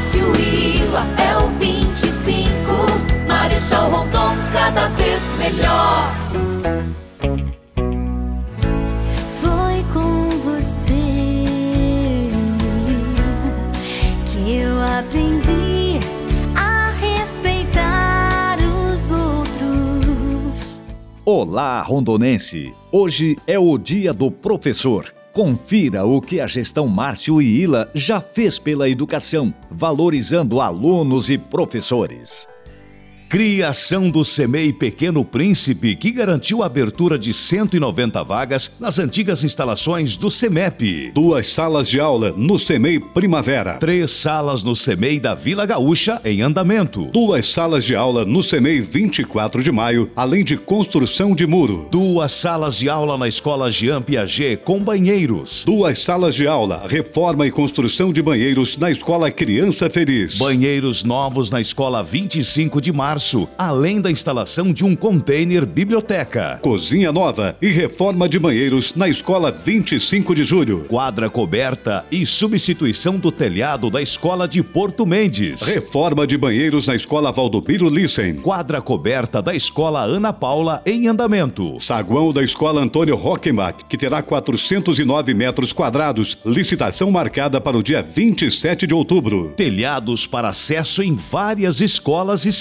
Márcio e Ila é o 25. Marechal Rondon cada vez melhor. Foi com você que eu aprendi a respeitar os outros. Olá, rondonense! Hoje é o dia do professor. Confira o que a gestão Márcio e Ila já fez pela educação, valorizando alunos e professores. Criação do SEMEI Pequeno Príncipe, que garantiu a abertura de 190 vagas nas antigas instalações do SEMEP. Duas salas de aula no SEMEI Primavera. Três salas no SEMEI da Vila Gaúcha em andamento. Duas salas de aula no SEMEI 24 de maio, além de construção de muro. Duas salas de aula na Escola Jean Piaget com banheiros. Duas salas de aula, reforma e construção de banheiros na Escola Criança Feliz. Banheiros novos na Escola 25 de Março março, além da instalação de um container biblioteca. Cozinha nova e reforma de banheiros na Escola 25 de Julho. Quadra coberta e substituição do telhado da Escola de Porto Mendes. Reforma de banheiros na Escola Valdomiro Lissen. Quadra coberta da Escola Ana Paula em andamento. Saguão da Escola Antônio Rockenbach, que terá 409 metros quadrados. Licitação marcada para o dia 27 de outubro. Telhados para acesso em várias escolas e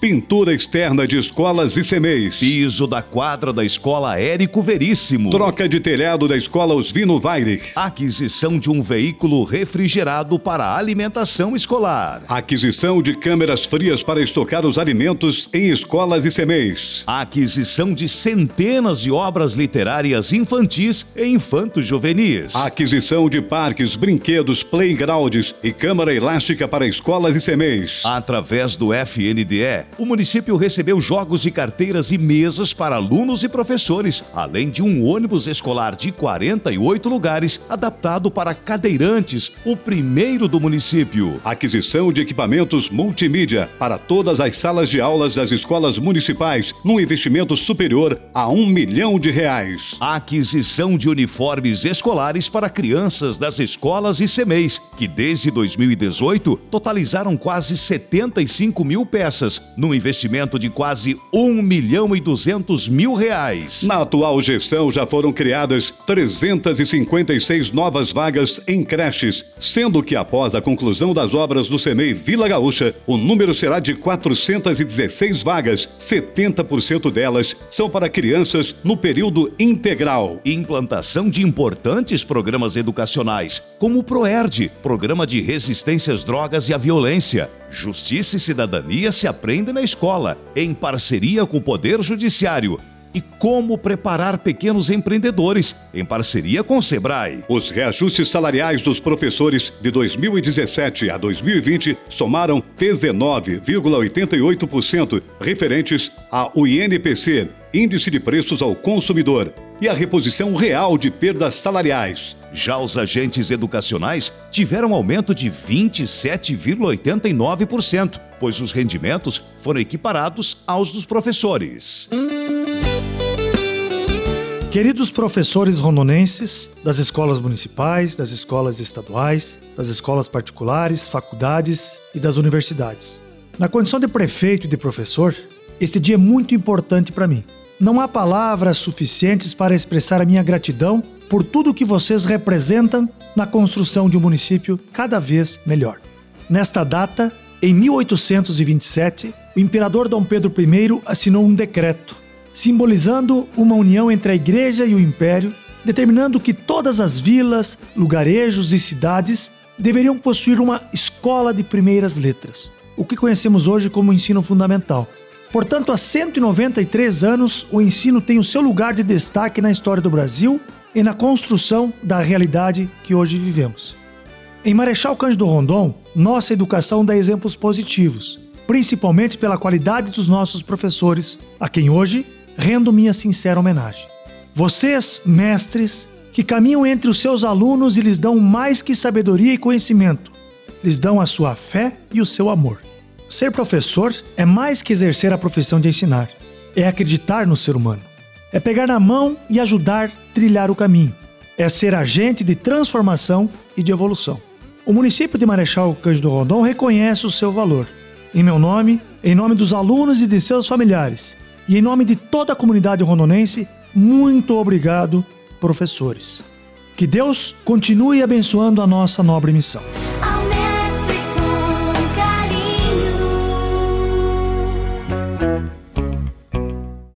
Pintura externa de escolas e semeis. Piso da quadra da escola Érico Veríssimo. Troca de telhado da escola Osvino Weirich. Aquisição de um veículo refrigerado para alimentação escolar. Aquisição de câmeras frias para estocar os alimentos em escolas e semeis. Aquisição de centenas de obras literárias infantis e infanto-juvenis. Aquisição de parques, brinquedos, playgrounds e câmara elástica para escolas e semeis. Através do FNDE o município recebeu jogos e carteiras e mesas para alunos e professores, além de um ônibus escolar de 48 lugares adaptado para cadeirantes, o primeiro do município. Aquisição de equipamentos multimídia para todas as salas de aulas das escolas municipais, num investimento superior a um milhão de reais. Aquisição de uniformes escolares para crianças das escolas e semeis, que desde 2018 totalizaram quase 75 mil peças, num investimento de quase 1 milhão e 200 mil reais. Na atual gestão já foram criadas 356 novas vagas em creches, sendo que após a conclusão das obras do CEMEI Vila Gaúcha, o número será de 416 vagas, 70% delas são para crianças no período integral. Implantação de importantes programas educacionais, como o PROERD, Programa de Resistência às Drogas e à Violência, Justiça e cidadania se aprende na escola, em parceria com o Poder Judiciário. E como preparar pequenos empreendedores, em parceria com o Sebrae. Os reajustes salariais dos professores de 2017 a 2020 somaram 19,88%, referentes ao INPC, Índice de Preços ao Consumidor, e a reposição real de perdas salariais. Já os agentes educacionais tiveram aumento de 27,89%, pois os rendimentos foram equiparados aos dos professores. Queridos professores rondonenses das escolas municipais, das escolas estaduais, das escolas particulares, faculdades e das universidades. Na condição de prefeito e de professor, este dia é muito importante para mim. Não há palavras suficientes para expressar a minha gratidão por tudo que vocês representam na construção de um município cada vez melhor. Nesta data, em 1827, o imperador Dom Pedro I assinou um decreto simbolizando uma união entre a igreja e o império, determinando que todas as vilas, lugarejos e cidades deveriam possuir uma escola de primeiras letras, o que conhecemos hoje como ensino fundamental. Portanto, há 193 anos, o ensino tem o seu lugar de destaque na história do Brasil e na construção da realidade que hoje vivemos. Em Marechal Cândido Rondon, nossa educação dá exemplos positivos, principalmente pela qualidade dos nossos professores, a quem hoje rendo minha sincera homenagem. Vocês, mestres, que caminham entre os seus alunos e lhes dão mais que sabedoria e conhecimento, lhes dão a sua fé e o seu amor. Ser professor é mais que exercer a profissão de ensinar, é acreditar no ser humano, é pegar na mão e ajudar a trilhar o caminho, é ser agente de transformação e de evolução. O município de Marechal Cândido Rondon reconhece o seu valor. Em meu nome, em nome dos alunos e de seus familiares, e em nome de toda a comunidade rondonense, muito obrigado, professores. Que Deus continue abençoando a nossa nobre missão.